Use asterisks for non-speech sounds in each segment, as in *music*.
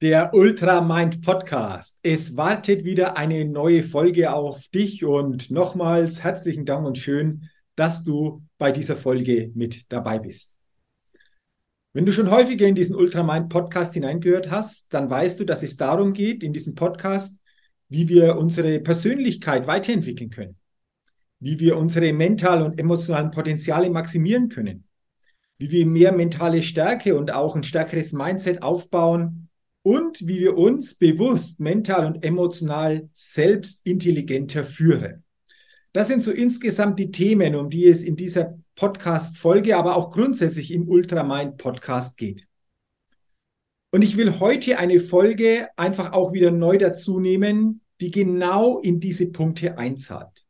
Der Ultra Mind Podcast. Es wartet wieder eine neue Folge auf dich und nochmals herzlichen Dank und schön, dass du bei dieser Folge mit dabei bist. Wenn du schon häufiger in diesen Ultra Mind Podcast hineingehört hast, dann weißt du, dass es darum geht, in diesem Podcast, wie wir unsere Persönlichkeit weiterentwickeln können, wie wir unsere mentalen und emotionalen Potenziale maximieren können, wie wir mehr mentale Stärke und auch ein stärkeres Mindset aufbauen und wie wir uns bewusst, mental und emotional selbst intelligenter führen. Das sind so insgesamt die Themen, um die es in dieser Podcast-Folge, aber auch grundsätzlich im Ultramind-Podcast geht. Und ich will heute eine Folge einfach auch wieder neu dazu nehmen, die genau in diese Punkte einzahlt.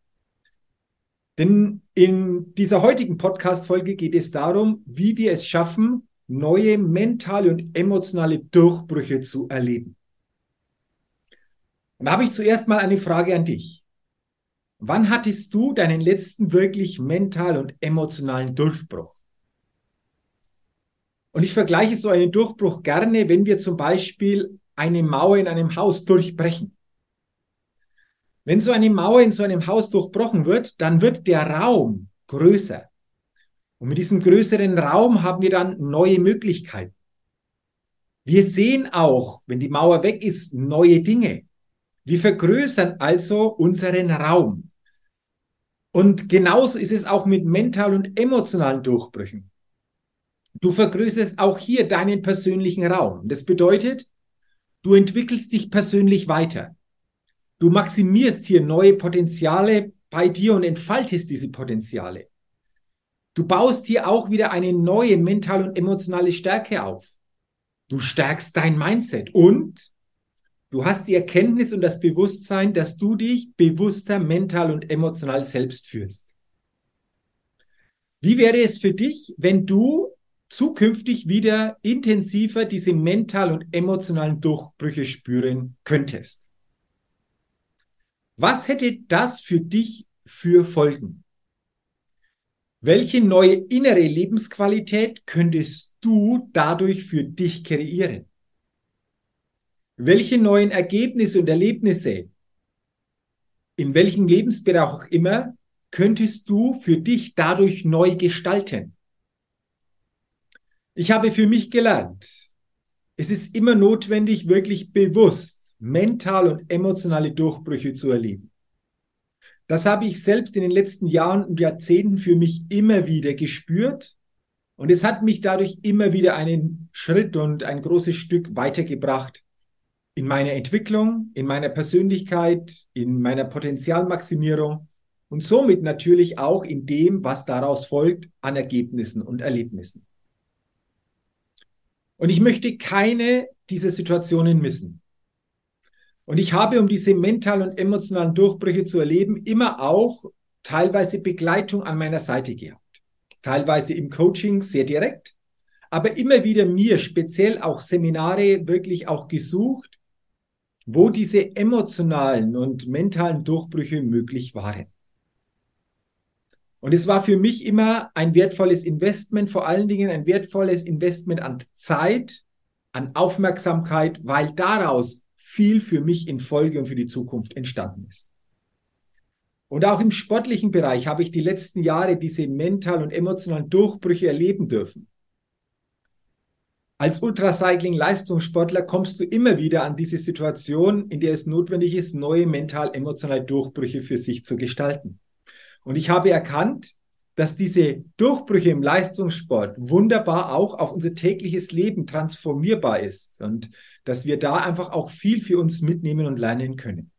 Denn in dieser heutigen Podcast-Folge geht es darum, wie wir es schaffen, neue mentale und emotionale Durchbrüche zu erleben. Und da habe ich zuerst mal eine Frage an dich. Wann hattest du deinen letzten wirklich mental und emotionalen Durchbruch? Und ich vergleiche so einen Durchbruch gerne, wenn wir zum Beispiel eine Mauer in einem Haus durchbrechen. Wenn so eine Mauer in so einem Haus durchbrochen wird, dann wird der Raum größer. Und mit diesem größeren Raum haben wir dann neue Möglichkeiten. Wir sehen auch, wenn die Mauer weg ist, neue Dinge. Wir vergrößern also unseren Raum. Und genauso ist es auch mit mentalen und emotionalen Durchbrüchen. Du vergrößerst auch hier deinen persönlichen Raum. Das bedeutet, du entwickelst dich persönlich weiter. Du maximierst hier neue Potenziale bei dir und entfaltest diese Potenziale. Du baust hier auch wieder eine neue mentale und emotionale Stärke auf. Du stärkst dein Mindset und du hast die Erkenntnis und das Bewusstsein, dass du dich bewusster mental und emotional selbst führst. Wie wäre es für dich, wenn du zukünftig wieder intensiver diese mental und emotionalen Durchbrüche spüren könntest? Was hätte das für dich für Folgen? Welche neue innere Lebensqualität könntest du dadurch für dich kreieren? Welche neuen Ergebnisse und Erlebnisse, in welchem Lebensbereich auch immer, könntest du für dich dadurch neu gestalten? Ich habe für mich gelernt, es ist immer notwendig, wirklich bewusst mental und emotionale Durchbrüche zu erleben. Das habe ich selbst in den letzten Jahren und Jahrzehnten für mich immer wieder gespürt. Und es hat mich dadurch immer wieder einen Schritt und ein großes Stück weitergebracht in meiner Entwicklung, in meiner Persönlichkeit, in meiner Potenzialmaximierung und somit natürlich auch in dem, was daraus folgt an Ergebnissen und Erlebnissen. Und ich möchte keine dieser Situationen missen. Und ich habe, um diese mentalen und emotionalen Durchbrüche zu erleben, immer auch teilweise Begleitung an meiner Seite gehabt. Teilweise im Coaching sehr direkt, aber immer wieder mir speziell auch Seminare wirklich auch gesucht, wo diese emotionalen und mentalen Durchbrüche möglich waren. Und es war für mich immer ein wertvolles Investment, vor allen Dingen ein wertvolles Investment an Zeit, an Aufmerksamkeit, weil daraus viel für mich in Folge und für die Zukunft entstanden ist. Und auch im sportlichen Bereich habe ich die letzten Jahre diese mentalen und emotionalen Durchbrüche erleben dürfen. Als Ultracycling-Leistungssportler kommst du immer wieder an diese Situation, in der es notwendig ist, neue mental-emotionale Durchbrüche für sich zu gestalten. Und ich habe erkannt, dass diese Durchbrüche im Leistungssport wunderbar auch auf unser tägliches Leben transformierbar ist und dass wir da einfach auch viel für uns mitnehmen und lernen können.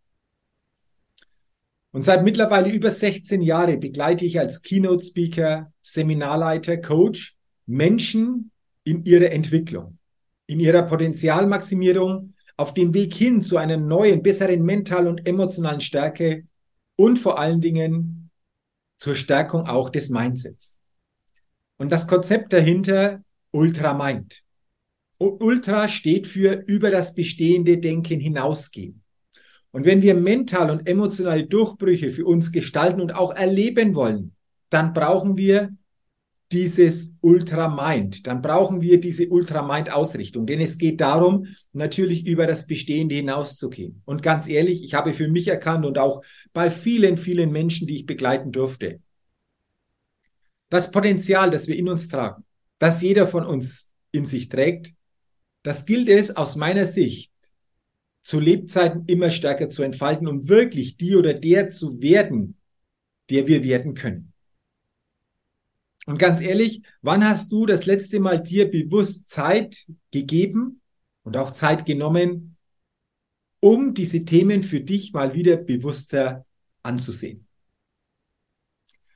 Und seit mittlerweile über 16 Jahren begleite ich als Keynote Speaker, Seminarleiter, Coach Menschen in ihrer Entwicklung, in ihrer Potenzialmaximierung, auf dem Weg hin zu einer neuen, besseren mentalen und emotionalen Stärke und vor allen Dingen zur Stärkung auch des Mindsets. Und das Konzept dahinter Ultra Mind. Ultra steht für über das bestehende Denken hinausgehen. Und wenn wir mental und emotionale Durchbrüche für uns gestalten und auch erleben wollen, dann brauchen wir dieses Ultramind. Dann brauchen wir diese Ultramind-Ausrichtung. Denn es geht darum, natürlich über das Bestehende hinauszugehen. Und ganz ehrlich, ich habe für mich erkannt und auch bei vielen, vielen Menschen, die ich begleiten durfte, das Potenzial, das wir in uns tragen, das jeder von uns in sich trägt, das gilt es aus meiner Sicht zu Lebzeiten immer stärker zu entfalten, um wirklich die oder der zu werden, der wir werden können. Und ganz ehrlich, wann hast du das letzte Mal dir bewusst Zeit gegeben und auch Zeit genommen, um diese Themen für dich mal wieder bewusster anzusehen?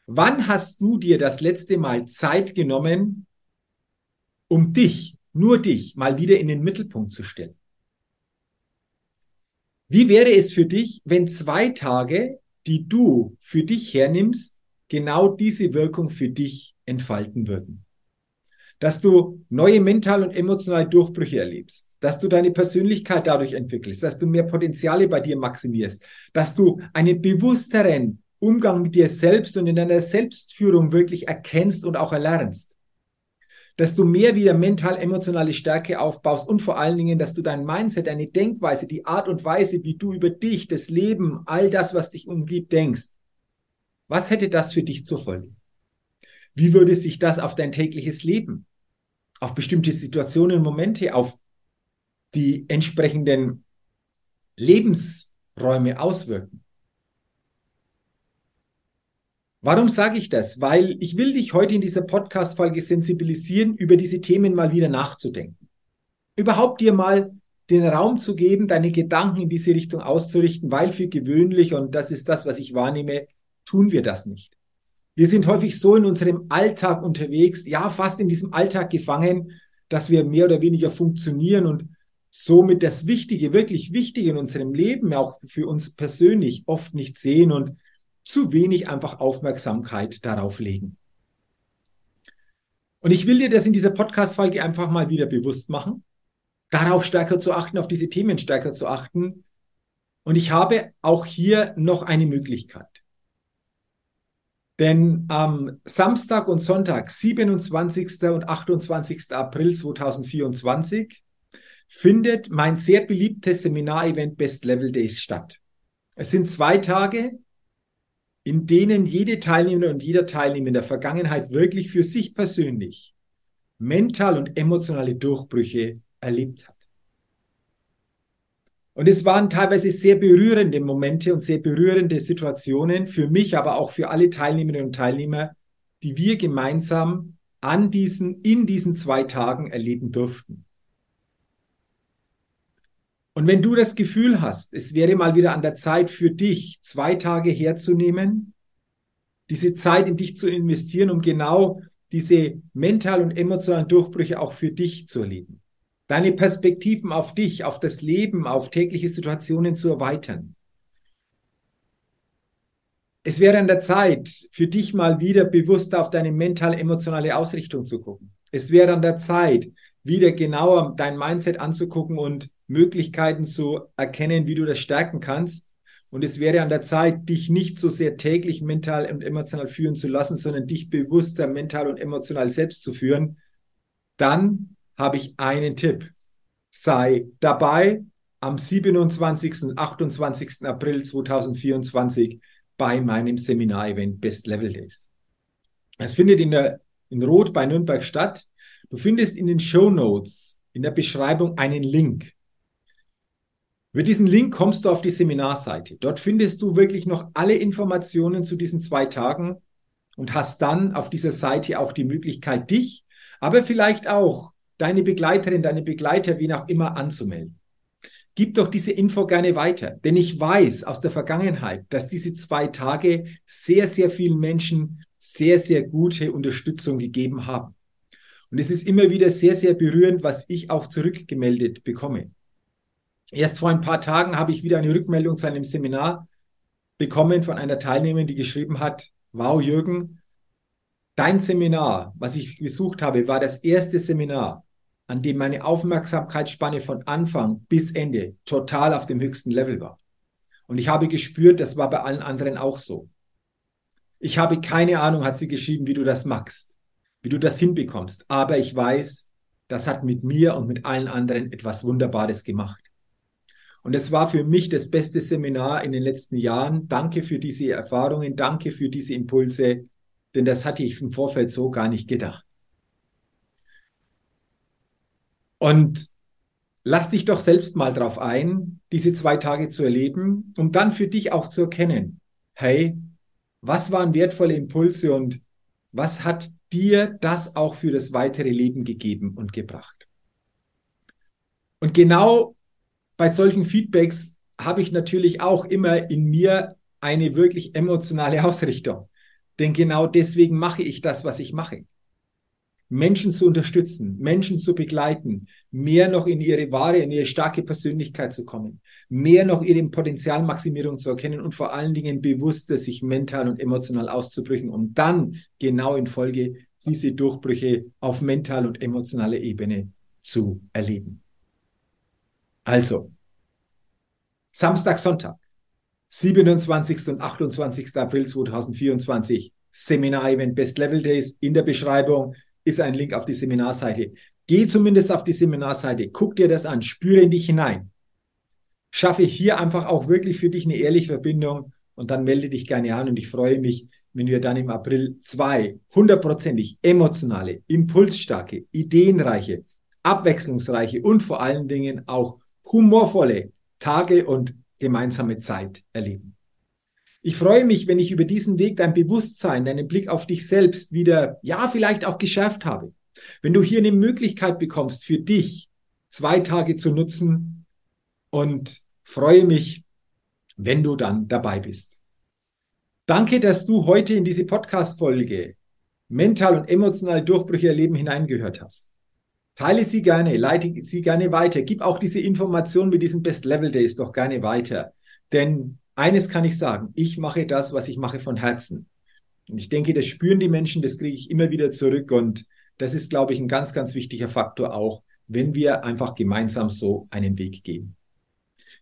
Wann hast du dir das letzte Mal Zeit genommen, um dich, nur dich, mal wieder in den Mittelpunkt zu stellen? Wie wäre es für dich, wenn zwei Tage, die du für dich hernimmst, genau diese Wirkung für dich entfalten würden? Dass du neue mental und emotionale Durchbrüche erlebst, dass du deine Persönlichkeit dadurch entwickelst, dass du mehr Potenziale bei dir maximierst, dass du einen bewussteren Umgang mit dir selbst und in deiner Selbstführung wirklich erkennst und auch erlernst dass du mehr wieder mental-emotionale Stärke aufbaust und vor allen Dingen, dass du dein Mindset, deine Denkweise, die Art und Weise, wie du über dich, das Leben, all das, was dich umgibt, denkst. Was hätte das für dich zur Folge? Wie würde sich das auf dein tägliches Leben, auf bestimmte Situationen, Momente, auf die entsprechenden Lebensräume auswirken? Warum sage ich das? Weil ich will dich heute in dieser Podcast-Folge sensibilisieren, über diese Themen mal wieder nachzudenken. Überhaupt dir mal den Raum zu geben, deine Gedanken in diese Richtung auszurichten, weil für gewöhnlich, und das ist das, was ich wahrnehme, tun wir das nicht. Wir sind häufig so in unserem Alltag unterwegs, ja, fast in diesem Alltag gefangen, dass wir mehr oder weniger funktionieren und somit das Wichtige, wirklich Wichtige in unserem Leben, auch für uns persönlich, oft nicht sehen und zu wenig einfach Aufmerksamkeit darauf legen. Und ich will dir das in dieser Podcast-Folge einfach mal wieder bewusst machen, darauf stärker zu achten, auf diese Themen stärker zu achten. Und ich habe auch hier noch eine Möglichkeit. Denn am Samstag und Sonntag, 27. und 28. April 2024, findet mein sehr beliebtes Seminarevent Best Level Days statt. Es sind zwei Tage, in denen jede Teilnehmerin und jeder Teilnehmer in der Vergangenheit wirklich für sich persönlich mental und emotionale Durchbrüche erlebt hat. Und es waren teilweise sehr berührende Momente und sehr berührende Situationen für mich, aber auch für alle Teilnehmerinnen und Teilnehmer, die wir gemeinsam an diesen, in diesen zwei Tagen erleben durften. Und wenn du das Gefühl hast, es wäre mal wieder an der Zeit für dich, zwei Tage herzunehmen, diese Zeit in dich zu investieren, um genau diese mental und emotionalen Durchbrüche auch für dich zu erleben. Deine Perspektiven auf dich, auf das Leben, auf tägliche Situationen zu erweitern. Es wäre an der Zeit, für dich mal wieder bewusster auf deine mental-emotionale Ausrichtung zu gucken. Es wäre an der Zeit, wieder genauer dein Mindset anzugucken und Möglichkeiten zu erkennen, wie du das stärken kannst. Und es wäre an der Zeit, dich nicht so sehr täglich mental und emotional führen zu lassen, sondern dich bewusster mental und emotional selbst zu führen. Dann habe ich einen Tipp. Sei dabei am 27. und 28. April 2024 bei meinem Seminar-Event Best Level Days. Es findet in, der, in Rot bei Nürnberg statt. Du findest in den Show Notes, in der Beschreibung einen Link. Über diesen Link kommst du auf die Seminarseite. Dort findest du wirklich noch alle Informationen zu diesen zwei Tagen und hast dann auf dieser Seite auch die Möglichkeit, dich, aber vielleicht auch deine Begleiterin, deine Begleiter, wie auch immer, anzumelden. Gib doch diese Info gerne weiter, denn ich weiß aus der Vergangenheit, dass diese zwei Tage sehr, sehr vielen Menschen sehr, sehr gute Unterstützung gegeben haben. Und es ist immer wieder sehr, sehr berührend, was ich auch zurückgemeldet bekomme. Erst vor ein paar Tagen habe ich wieder eine Rückmeldung zu einem Seminar bekommen von einer Teilnehmerin, die geschrieben hat, wow Jürgen, dein Seminar, was ich gesucht habe, war das erste Seminar, an dem meine Aufmerksamkeitsspanne von Anfang bis Ende total auf dem höchsten Level war. Und ich habe gespürt, das war bei allen anderen auch so. Ich habe keine Ahnung, hat sie geschrieben, wie du das machst, wie du das hinbekommst. Aber ich weiß, das hat mit mir und mit allen anderen etwas Wunderbares gemacht. Und es war für mich das beste Seminar in den letzten Jahren. Danke für diese Erfahrungen, danke für diese Impulse, denn das hatte ich im Vorfeld so gar nicht gedacht. Und lass dich doch selbst mal drauf ein, diese zwei Tage zu erleben, um dann für dich auch zu erkennen, hey, was waren wertvolle Impulse und was hat dir das auch für das weitere Leben gegeben und gebracht? Und genau bei solchen Feedbacks habe ich natürlich auch immer in mir eine wirklich emotionale *laughs* Ausrichtung. Denn genau deswegen mache ich das, was ich mache. Menschen zu unterstützen, Menschen zu begleiten, mehr noch in ihre wahre, in ihre starke Persönlichkeit zu kommen, mehr noch ihre Potenzialmaximierung zu erkennen und vor allen Dingen bewusster sich mental und emotional auszubrechen, um dann genau in Folge diese Durchbrüche auf mental und emotionaler Ebene zu erleben. Also, Samstag, Sonntag, 27. und 28. April 2024, Seminar-Event Best Level Days in der Beschreibung ist ein Link auf die Seminarseite. Geh zumindest auf die Seminarseite, guck dir das an, spüre in dich hinein. Schaffe hier einfach auch wirklich für dich eine ehrliche Verbindung und dann melde dich gerne an und ich freue mich, wenn wir dann im April zwei hundertprozentig emotionale, impulsstarke, ideenreiche, abwechslungsreiche und vor allen Dingen auch humorvolle Tage und gemeinsame Zeit erleben. Ich freue mich, wenn ich über diesen Weg dein Bewusstsein, deinen Blick auf dich selbst wieder, ja, vielleicht auch geschärft habe. Wenn du hier eine Möglichkeit bekommst, für dich zwei Tage zu nutzen und freue mich, wenn du dann dabei bist. Danke, dass du heute in diese Podcast-Folge mental und emotional Durchbrüche erleben hineingehört hast. Teile sie gerne, leite sie gerne weiter. Gib auch diese Information mit diesen Best Level Days doch gerne weiter. Denn eines kann ich sagen, ich mache das, was ich mache von Herzen. Und ich denke, das spüren die Menschen, das kriege ich immer wieder zurück. Und das ist, glaube ich, ein ganz, ganz wichtiger Faktor auch, wenn wir einfach gemeinsam so einen Weg gehen.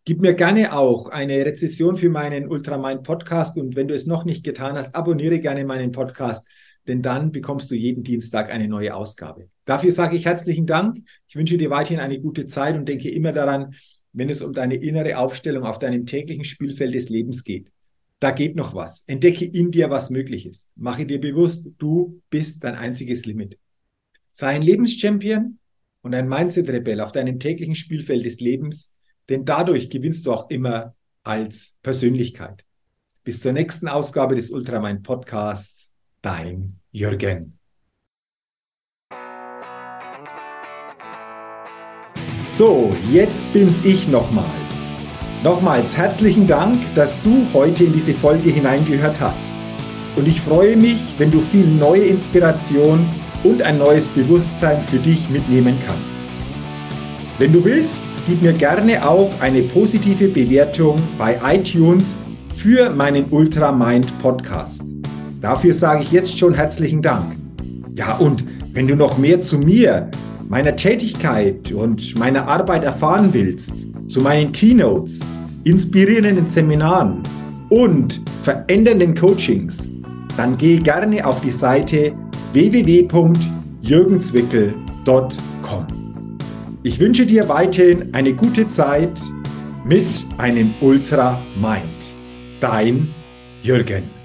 Gib mir gerne auch eine Rezession für meinen Ultramind Podcast und wenn du es noch nicht getan hast, abonniere gerne meinen Podcast, denn dann bekommst du jeden Dienstag eine neue Ausgabe. Dafür sage ich herzlichen Dank. Ich wünsche dir weiterhin eine gute Zeit und denke immer daran, wenn es um deine innere Aufstellung auf deinem täglichen Spielfeld des Lebens geht. Da geht noch was. Entdecke in dir, was möglich ist. Mache dir bewusst, du bist dein einziges Limit. Sei ein Lebenschampion und ein Mindset-Rebell auf deinem täglichen Spielfeld des Lebens, denn dadurch gewinnst du auch immer als Persönlichkeit. Bis zur nächsten Ausgabe des Ultramind Podcasts. Dein Jürgen. So, jetzt bin's ich nochmal. Nochmals herzlichen Dank, dass du heute in diese Folge hineingehört hast. Und ich freue mich, wenn du viel neue Inspiration und ein neues Bewusstsein für dich mitnehmen kannst. Wenn du willst, gib mir gerne auch eine positive Bewertung bei iTunes für meinen Ultra Mind Podcast. Dafür sage ich jetzt schon herzlichen Dank. Ja, und Wenn du noch mehr zu mir, meiner Tätigkeit und meiner Arbeit erfahren willst, zu meinen Keynotes, inspirierenden Seminaren und verändernden Coachings, dann geh gerne auf die Seite www.jürgenswickel.com. Ich wünsche dir weiterhin eine gute Zeit mit einem Ultra Mind. Dein Jürgen.